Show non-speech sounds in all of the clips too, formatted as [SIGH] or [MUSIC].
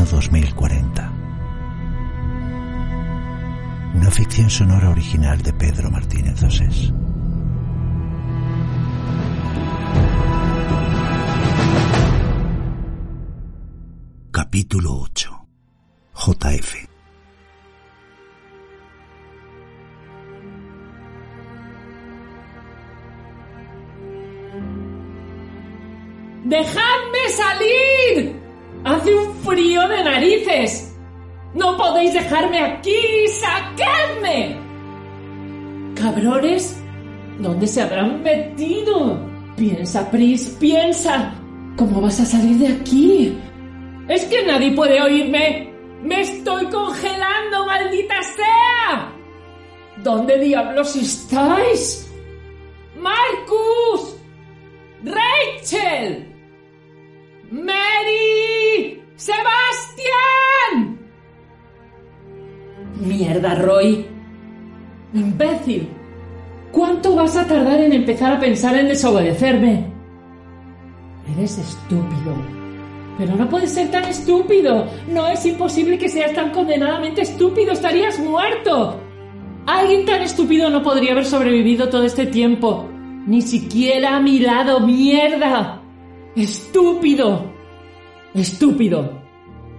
Verano 2040. Una ficción sonora original de Pedro Martínez Osés. Capítulo 8. JF. ¡Dejadme salir! Hace un frío de narices. No podéis dejarme aquí. ¡Sacadme! Cabrones, ¿dónde se habrán metido? Piensa, Pris, piensa. ¿Cómo vas a salir de aquí? Es que nadie puede oírme. Me estoy congelando, maldita sea. ¿Dónde diablos estáis? Marcus. Rachel. Mary. Sebastián. Mierda, Roy. Imbécil. ¿Cuánto vas a tardar en empezar a pensar en desobedecerme? Eres estúpido. Pero no puedes ser tan estúpido. No es imposible que seas tan condenadamente estúpido. Estarías muerto. Alguien tan estúpido no podría haber sobrevivido todo este tiempo. Ni siquiera a mi lado. Mierda. Estúpido. Estúpido.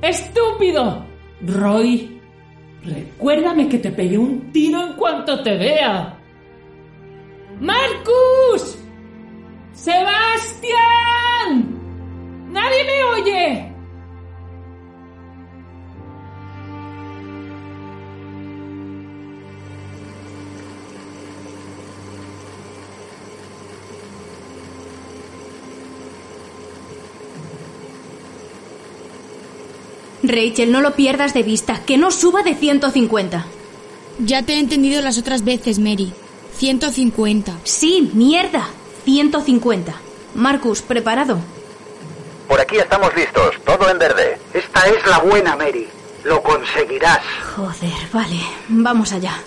Estúpido. Roy, recuérdame que te pegué un tiro en cuanto te vea. Marcus. Sebastián. ¡Nadie me oye! Rachel, no lo pierdas de vista, que no suba de 150. Ya te he entendido las otras veces, Mary. 150. Sí, mierda. 150. Marcus, ¿preparado? Por aquí estamos listos, todo en verde. Esta es la buena, Mary. Lo conseguirás. Joder, vale. Vamos allá.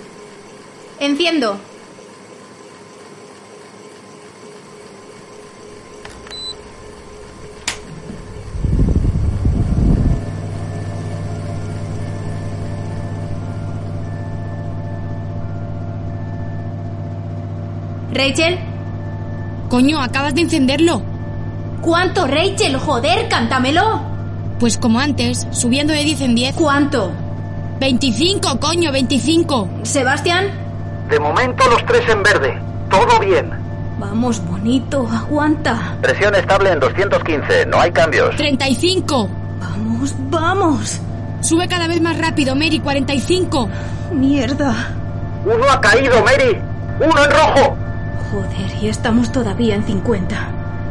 Enciendo. Rachel, Coño, acabas de encenderlo. ¿cuánto, Rachel? Joder, cántamelo. Pues como antes, subiendo de 10 en 10. ¿Cuánto? 25, coño, 25. Sebastián, De momento los tres en verde. Todo bien. vamos, bonito, aguanta. Presión estable en 215, no hay cambios. 35. Vamos, vamos. Sube cada vez más rápido, Mary, 45. Mierda. Uno ha caído, Mary. Uno en rojo. Joder, y estamos todavía en 50.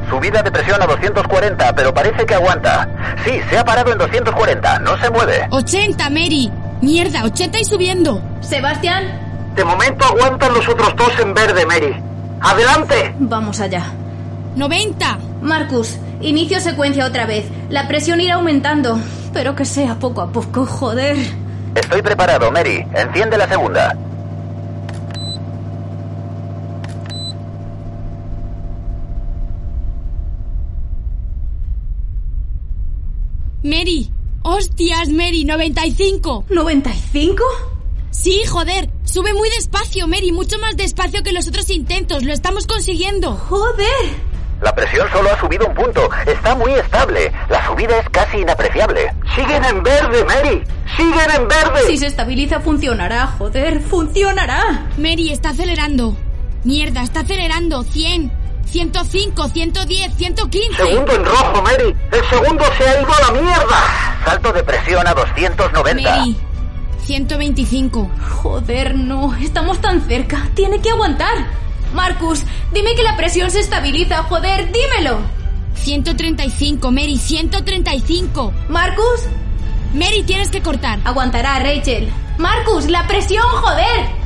Subida de presión a 240, pero parece que aguanta. Sí, se ha parado en 240, no se mueve. 80, Mary. Mierda, 80 y subiendo. Sebastián, De momento aguantan los otros dos en verde, Mary. ¡Adelante! vamos allá. 90. Marcus, inicio secuencia otra vez. La presión irá aumentando, pero que sea poco a poco, joder. Estoy preparado, Mary. Enciende la segunda. Mary. Hostias, Mary, 95. ¿95? Sí, joder. Sube muy despacio, Mary, mucho más despacio que los otros intentos. Lo estamos consiguiendo. Joder. La presión solo ha subido un punto. Está muy estable. La subida es casi inapreciable. Siguen en verde, Mary. Siguen en verde. Si se estabiliza, funcionará, joder, funcionará. Mary, está acelerando. Mierda, está acelerando. 100, 105, 110, 115. Segundo en rojo, Mary. El segundo se ha ido a la mierda. Salto de presión a 290. Mary, 125. Joder, no, estamos tan cerca. Tiene que aguantar. Marcus, dime que la presión se estabiliza, joder, dímelo. 135, Mary, 135. Marcus, Mary, tienes que cortar. aguantará, Rachel. Marcus, la presión, joder.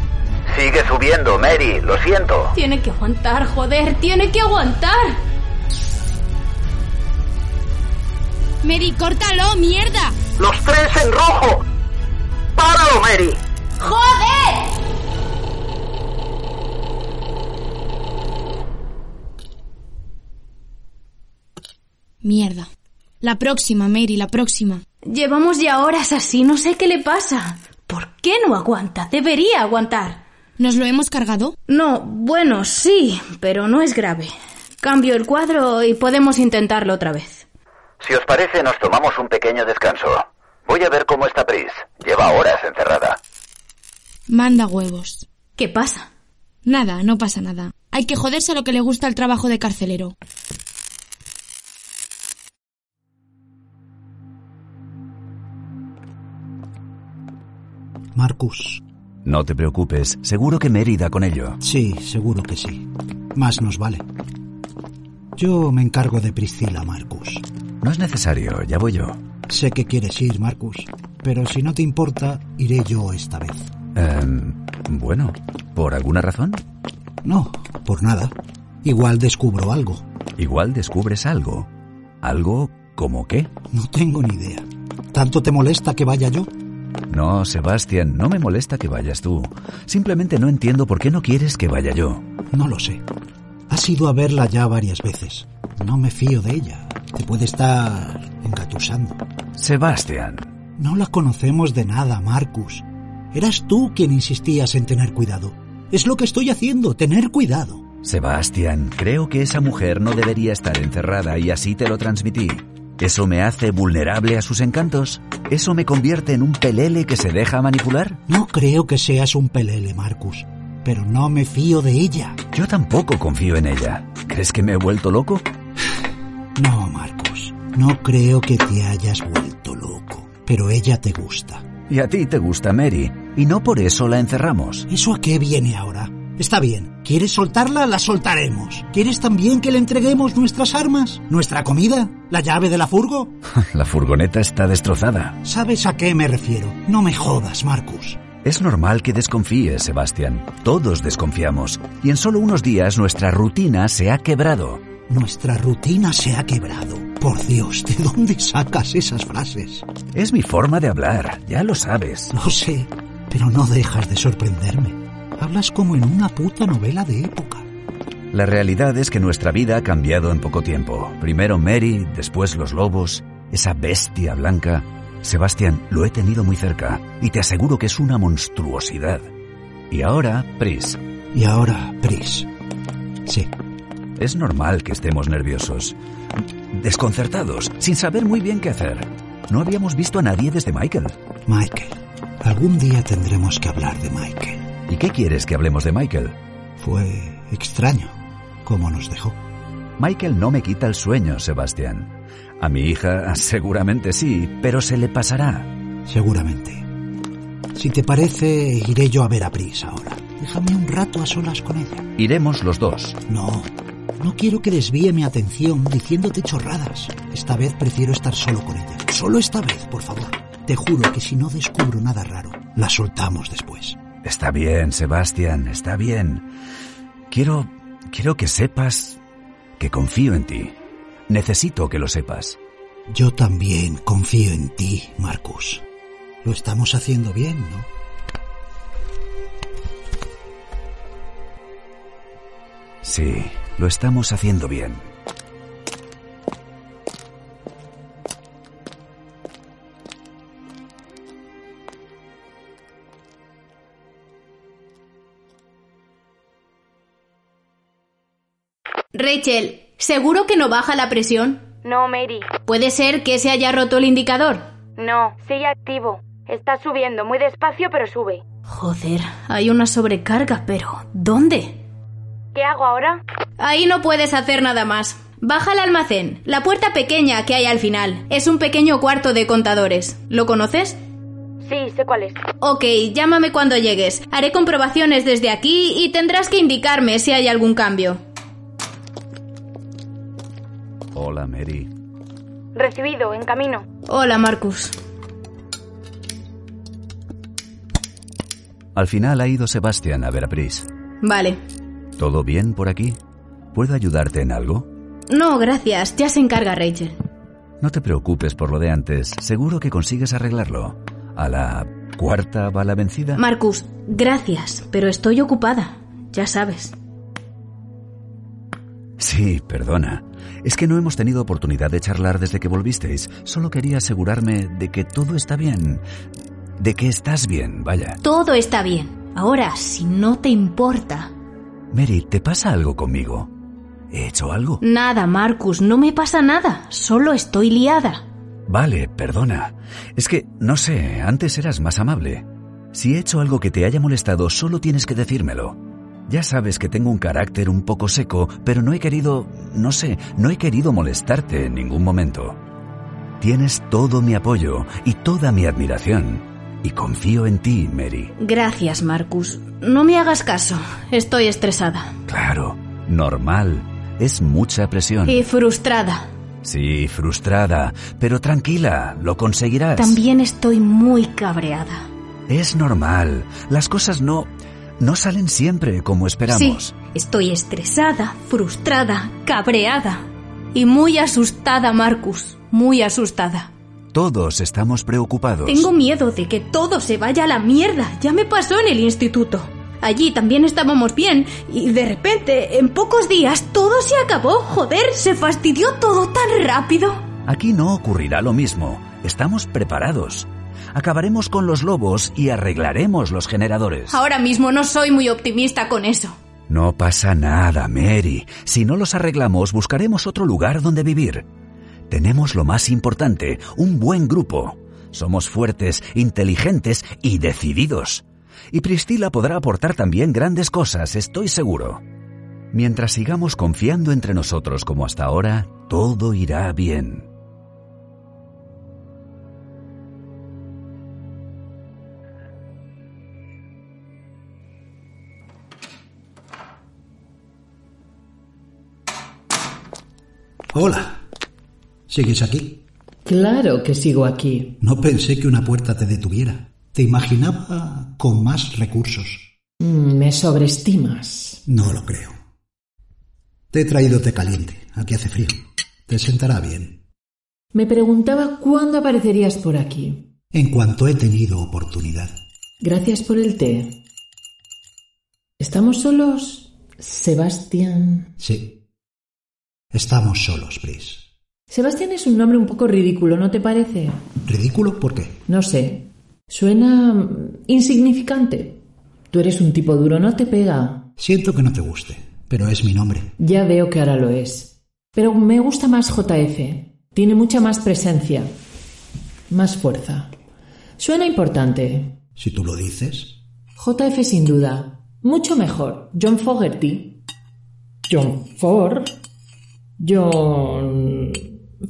Sigue subiendo, Mary. Lo siento. Tiene que aguantar, joder, tiene que aguantar. Mary, córtalo, mierda. Los tres en rojo. ¡Páralo, Mary! ¡Joder! Mierda. La próxima, Mary, la próxima. Llevamos ya horas así, no sé qué le pasa. ¿Por qué no aguanta? Debería aguantar. ¿Nos lo hemos cargado? No, bueno, sí, pero no es grave. Cambio el cuadro y podemos intentarlo otra vez. Si os parece, nos tomamos un pequeño descanso. Voy a ver cómo está Pris. Lleva horas encerrada. Manda huevos. ¿Qué pasa? Nada, no pasa nada. Hay que joderse a lo que le gusta el trabajo de carcelero. Marcus. No te preocupes, seguro que Mary da con ello. Sí, seguro que sí. Más nos vale. Yo me encargo de Priscila, Marcus. No es necesario, ya voy yo. Sé que quieres ir, Marcus, pero si no te importa, iré yo esta vez. Em, bueno, ¿por alguna razón? No, por nada. Igual descubro algo. Igual descubres algo. ¿Algo como qué? No tengo ni idea. ¿Tanto te molesta que vaya yo? No, Sebastián, no me molesta que vayas tú. Simplemente no entiendo por qué no quieres que vaya yo. No lo sé. Has ido a verla ya varias veces. No me fío de ella. Te puede estar engatusando. Sebastián. No la conocemos de nada, Marcus. Eras tú quien insistías en tener cuidado. Es lo que estoy haciendo, tener cuidado. Sebastián, creo que esa mujer no debería estar encerrada y así te lo transmití. ¿Eso me hace vulnerable a sus encantos? ¿Eso me convierte en un pelele que se deja manipular? No creo que seas un pelele, Marcus, pero no me fío de ella. Yo tampoco confío en ella. ¿Crees que me he vuelto loco? No, Marcus, no creo que te hayas vuelto loco, pero ella te gusta. Y a ti te gusta Mary, y no por eso la encerramos. ¿Eso a qué viene ahora? Está bien. ¿Quieres soltarla? La soltaremos. ¿Quieres también que le entreguemos nuestras armas? ¿Nuestra comida? ¿La llave de la furgo? [LAUGHS] la furgoneta está destrozada. ¿Sabes a qué me refiero? No me jodas, Marcus. Es normal que desconfíes, Sebastián. Todos desconfiamos. Y en solo unos días nuestra rutina se ha quebrado. Nuestra rutina se ha quebrado. Por Dios, ¿de dónde sacas esas frases? Es mi forma de hablar, ya lo sabes. Lo sé, pero no dejas de sorprenderme. Hablas como en una puta novela de época. La realidad es que nuestra vida ha cambiado en poco tiempo. Primero Mary, después los lobos, esa bestia blanca. Sebastián, lo he tenido muy cerca y te aseguro que es una monstruosidad. Y ahora, Pris. Y ahora, Pris. Sí. Es normal que estemos nerviosos, desconcertados, sin saber muy bien qué hacer. No habíamos visto a nadie desde Michael. Michael. Algún día tendremos que hablar de Michael. ¿Y qué quieres que hablemos de Michael? Fue extraño cómo nos dejó. Michael no me quita el sueño, Sebastián. A mi hija [LAUGHS] seguramente sí, pero se le pasará. Seguramente. Si te parece, iré yo a ver a Pris ahora. Déjame un rato a solas con ella. Iremos los dos. No, no quiero que desvíe mi atención diciéndote chorradas. Esta vez prefiero estar solo con ella. Solo esta vez, por favor. Te juro que si no descubro nada raro, la soltamos después. Está bien, Sebastián, está bien. Quiero... quiero que sepas que confío en ti. Necesito que lo sepas. Yo también confío en ti, Marcus. Lo estamos haciendo bien, ¿no? Sí, lo estamos haciendo bien. Rachel, ¿seguro que no baja la presión? No, Mary. ¿Puede ser que se haya roto el indicador? No, sigue activo. Está subiendo muy despacio, pero sube. Joder, hay una sobrecarga, pero ¿dónde? ¿Qué hago ahora? Ahí no puedes hacer nada más. Baja al almacén, la puerta pequeña que hay al final. Es un pequeño cuarto de contadores. ¿Lo conoces? Sí, sé cuál es. Ok, llámame cuando llegues. Haré comprobaciones desde aquí y tendrás que indicarme si hay algún cambio. Hola, Mary. Recibido, en camino. Hola, Marcus. Al final ha ido Sebastián a ver a Pris. Vale. ¿Todo bien por aquí? ¿Puedo ayudarte en algo? No, gracias. Ya se encarga Rachel. No te preocupes por lo de antes. Seguro que consigues arreglarlo. ¿A la cuarta va la vencida? Marcus, gracias, pero estoy ocupada. Ya sabes. Sí, perdona. Es que no hemos tenido oportunidad de charlar desde que volvisteis. Solo quería asegurarme de que todo está bien. De que estás bien, vaya. Todo está bien. Ahora, si no te importa. Mary, ¿te pasa algo conmigo? ¿He hecho algo? Nada, Marcus, no me pasa nada. Solo estoy liada. Vale, perdona. Es que, no sé, antes eras más amable. Si he hecho algo que te haya molestado, solo tienes que decírmelo. Ya sabes que tengo un carácter un poco seco, pero no he querido, no sé, no he querido molestarte en ningún momento. Tienes todo mi apoyo y toda mi admiración. Y confío en ti, Mary. Gracias, Marcus. No me hagas caso. Estoy estresada. Claro, normal. Es mucha presión. Y frustrada. Sí, frustrada, pero tranquila, lo conseguirás. También estoy muy cabreada. Es normal. Las cosas no no salen siempre como esperamos. Sí, estoy estresada, frustrada, cabreada y muy asustada, Marcus. Muy asustada. Todos estamos preocupados. Tengo miedo de que todo se vaya a la mierda. Ya me pasó en el instituto. Allí también estábamos bien y de repente, en pocos días, todo se acabó. Joder, se fastidió todo tan rápido. Aquí no ocurrirá lo mismo. Estamos preparados. Acabaremos con los lobos y arreglaremos los generadores. Ahora mismo no soy muy optimista con eso. No pasa nada, Mary. Si no los arreglamos, buscaremos otro lugar donde vivir. Tenemos lo más importante, un buen grupo. Somos fuertes, inteligentes y decididos. Y Priscila podrá aportar también grandes cosas, estoy seguro. Mientras sigamos confiando entre nosotros como hasta ahora, todo irá bien. Hola. ¿Sigues aquí? Claro que sigo aquí. No pensé que una puerta te detuviera. Te imaginaba con más recursos. Mm, me sobreestimas. No lo creo. Te he traído té caliente. Aquí hace frío. Te sentará bien. Me preguntaba cuándo aparecerías por aquí. En cuanto he tenido oportunidad. Gracias por el té. ¿Estamos solos, Sebastián? Sí. Estamos solos, Pris. Sebastián es un nombre un poco ridículo, ¿no te parece? ¿Ridículo? ¿Por qué? No sé. Suena mm, insignificante. Tú eres un tipo duro, no te pega. Siento que no te guste, pero es mi nombre. Ya veo que ahora lo es. Pero me gusta más JF. Tiene mucha más presencia. Más fuerza. Suena importante. Si tú lo dices. JF sin duda. Mucho mejor. John Fogerty. John Ford. John...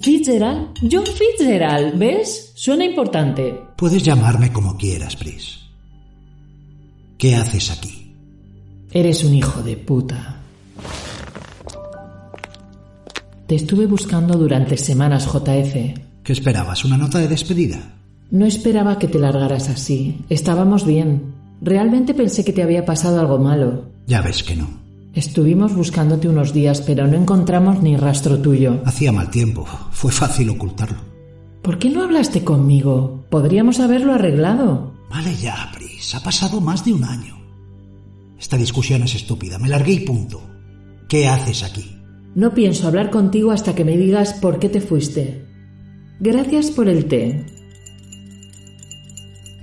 Fitzgerald. John Fitzgerald. ¿Ves? Suena importante. Puedes llamarme como quieras, Pris. ¿Qué haces aquí? Eres un hijo de puta. Te estuve buscando durante semanas, JF. ¿Qué esperabas? ¿Una nota de despedida? No esperaba que te largaras así. Estábamos bien. Realmente pensé que te había pasado algo malo. Ya ves que no. Estuvimos buscándote unos días, pero no encontramos ni rastro tuyo. Hacía mal tiempo. Fue fácil ocultarlo. ¿Por qué no hablaste conmigo? Podríamos haberlo arreglado. Vale ya, Pris. Ha pasado más de un año. Esta discusión es estúpida. Me largué y punto. ¿Qué haces aquí? No pienso hablar contigo hasta que me digas por qué te fuiste. Gracias por el té.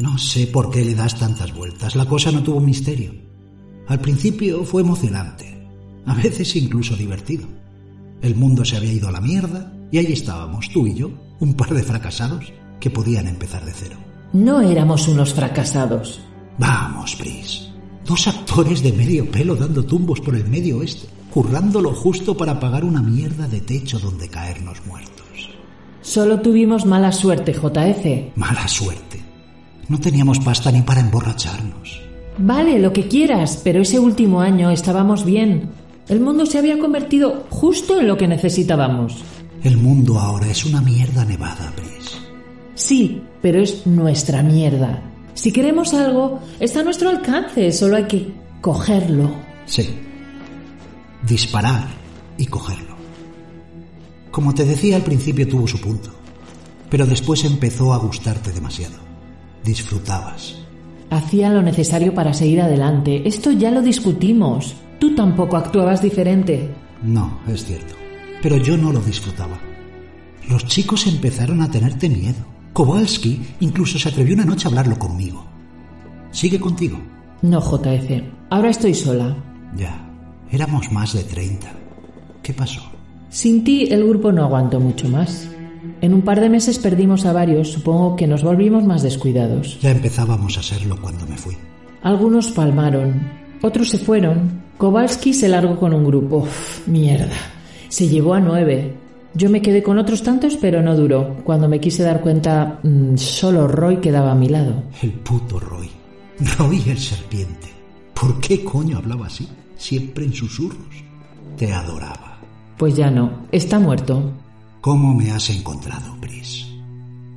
No sé por qué le das tantas vueltas. La cosa no tuvo misterio. Al principio fue emocionante, a veces incluso divertido. El mundo se había ido a la mierda y ahí estábamos, tú y yo, un par de fracasados que podían empezar de cero. No éramos unos fracasados. Vamos, Pris. Dos actores de medio pelo dando tumbos por el medio oeste, currando lo justo para pagar una mierda de techo donde caernos muertos. Solo tuvimos mala suerte, JF. Mala suerte. No teníamos pasta ni para emborracharnos. Vale, lo que quieras, pero ese último año estábamos bien. El mundo se había convertido justo en lo que necesitábamos. El mundo ahora es una mierda nevada, Pris. Sí, pero es nuestra mierda. Si queremos algo, está a nuestro alcance, solo hay que cogerlo. Sí. Disparar y cogerlo. Como te decía al principio tuvo su punto, pero después empezó a gustarte demasiado. Disfrutabas. Hacía lo necesario para seguir adelante. Esto ya lo discutimos. Tú tampoco actuabas diferente. No, es cierto. Pero yo no lo disfrutaba. Los chicos empezaron a tenerte miedo. Kowalski incluso se atrevió una noche a hablarlo conmigo. ¿Sigue contigo? No, JF. Ahora estoy sola. Ya. Éramos más de 30. ¿Qué pasó? Sin ti el grupo no aguantó mucho más. En un par de meses perdimos a varios, supongo que nos volvimos más descuidados. Ya empezábamos a serlo cuando me fui. Algunos palmaron, otros se fueron. Kowalski se largó con un grupo. Uf, mierda. Se llevó a nueve. Yo me quedé con otros tantos, pero no duró. Cuando me quise dar cuenta, mmm, solo Roy quedaba a mi lado. El puto Roy. Roy el serpiente. ¿Por qué coño hablaba así? Siempre en susurros. Te adoraba. Pues ya no. Está muerto. ¿Cómo me has encontrado, Pris?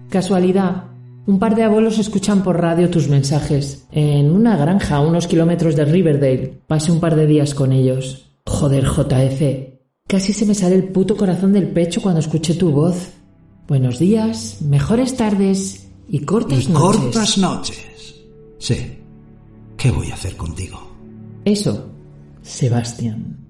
Casualidad. Un par de abuelos escuchan por radio tus mensajes. En una granja a unos kilómetros de Riverdale. Pasé un par de días con ellos. Joder, JF. Casi se me sale el puto corazón del pecho cuando escuché tu voz. Buenos días, mejores tardes y cortas y noches. cortas noches. Sí. ¿Qué voy a hacer contigo? Eso, Sebastián.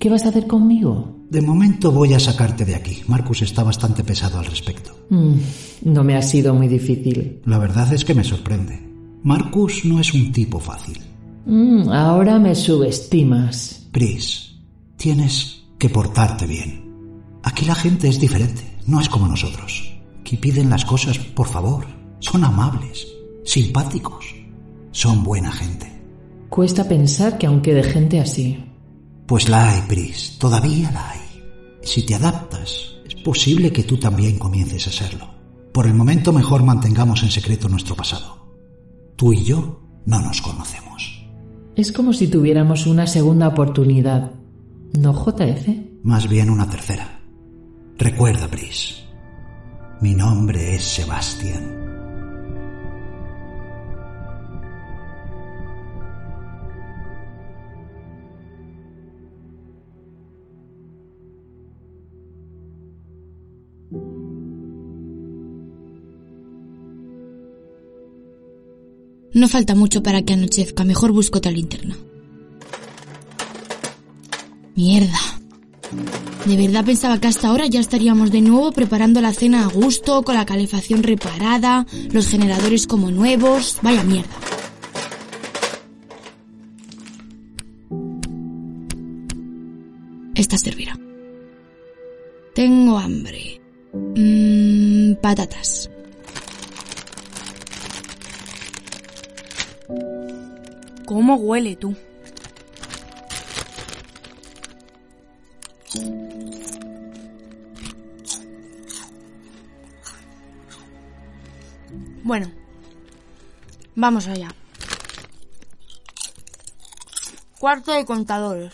¿Qué vas a hacer conmigo? De momento voy a sacarte de aquí. Marcus está bastante pesado al respecto. Mm, no me ha sido muy difícil. La verdad es que me sorprende. Marcus no es un tipo fácil. Mm, ahora me subestimas. Pris, tienes que portarte bien. Aquí la gente es diferente, no es como nosotros. Aquí piden las cosas por favor. Son amables, simpáticos. Son buena gente. Cuesta pensar que aún quede gente así. Pues la hay, Pris, todavía la hay. Si te adaptas, es posible que tú también comiences a serlo. Por el momento mejor mantengamos en secreto nuestro pasado. Tú y yo no nos conocemos. Es como si tuviéramos una segunda oportunidad. ¿No, JF? Más bien una tercera. Recuerda, Pris. Mi nombre es Sebastián. No falta mucho para que anochezca. Mejor busco otra linterna. Mierda. De verdad pensaba que hasta ahora ya estaríamos de nuevo preparando la cena a gusto, con la calefacción reparada, los generadores como nuevos. Vaya mierda. Esta servirá. Tengo hambre. Mmm, patatas. ¿Cómo huele tú? Bueno, vamos allá. Cuarto de contadores.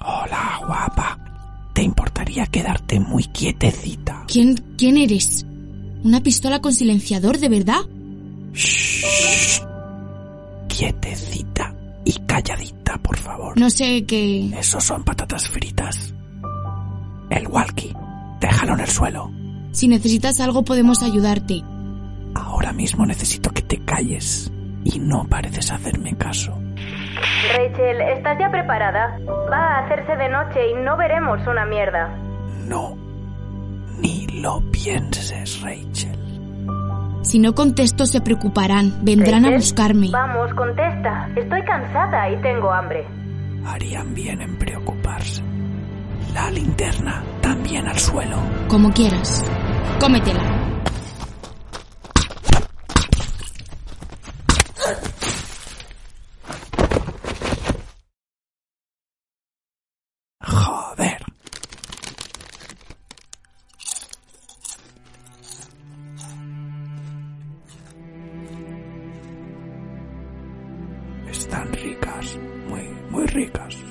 Hola, guapa. ¿Te importaría quedarte muy quietecita? ¿Quién, quién eres? ¿Una pistola con silenciador, de verdad? No sé qué... Esos son patatas fritas. El walkie. Déjalo en el suelo. Si necesitas algo podemos ayudarte. Ahora mismo necesito que te calles. Y no pareces hacerme caso. Rachel, ¿estás ya preparada? Va a hacerse de noche y no veremos una mierda. No. Ni lo pienses, Rachel. Si no contesto se preocuparán. Vendrán Rachel, a buscarme. Vamos, contesta. Estoy cansada y tengo hambre. Harían bien en preocuparse. La linterna también al suelo. Como quieras. Cómetela. Joder. Están ricas, ricas.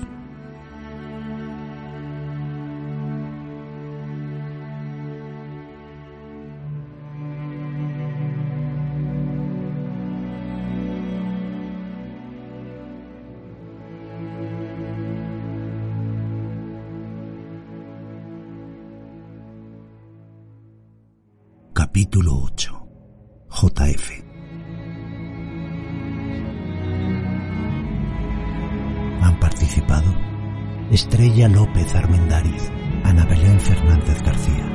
Estrella López Armendáriz, Ana Belén Fernández García,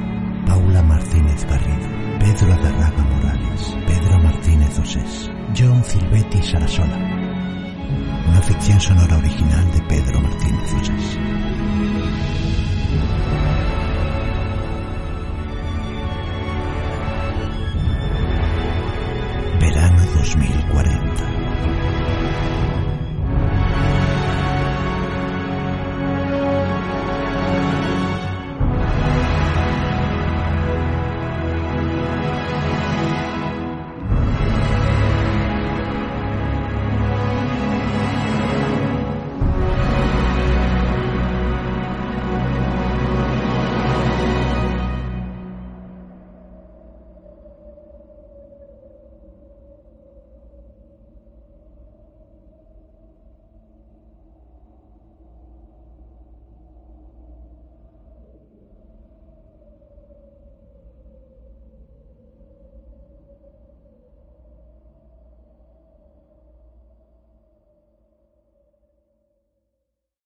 Paula Martínez Garrido, Pedro Adarraga Morales, Pedro Martínez Osés, John Silvetti Sarasola. Una ficción sonora original de Pedro Martínez Osés. Verano 2040.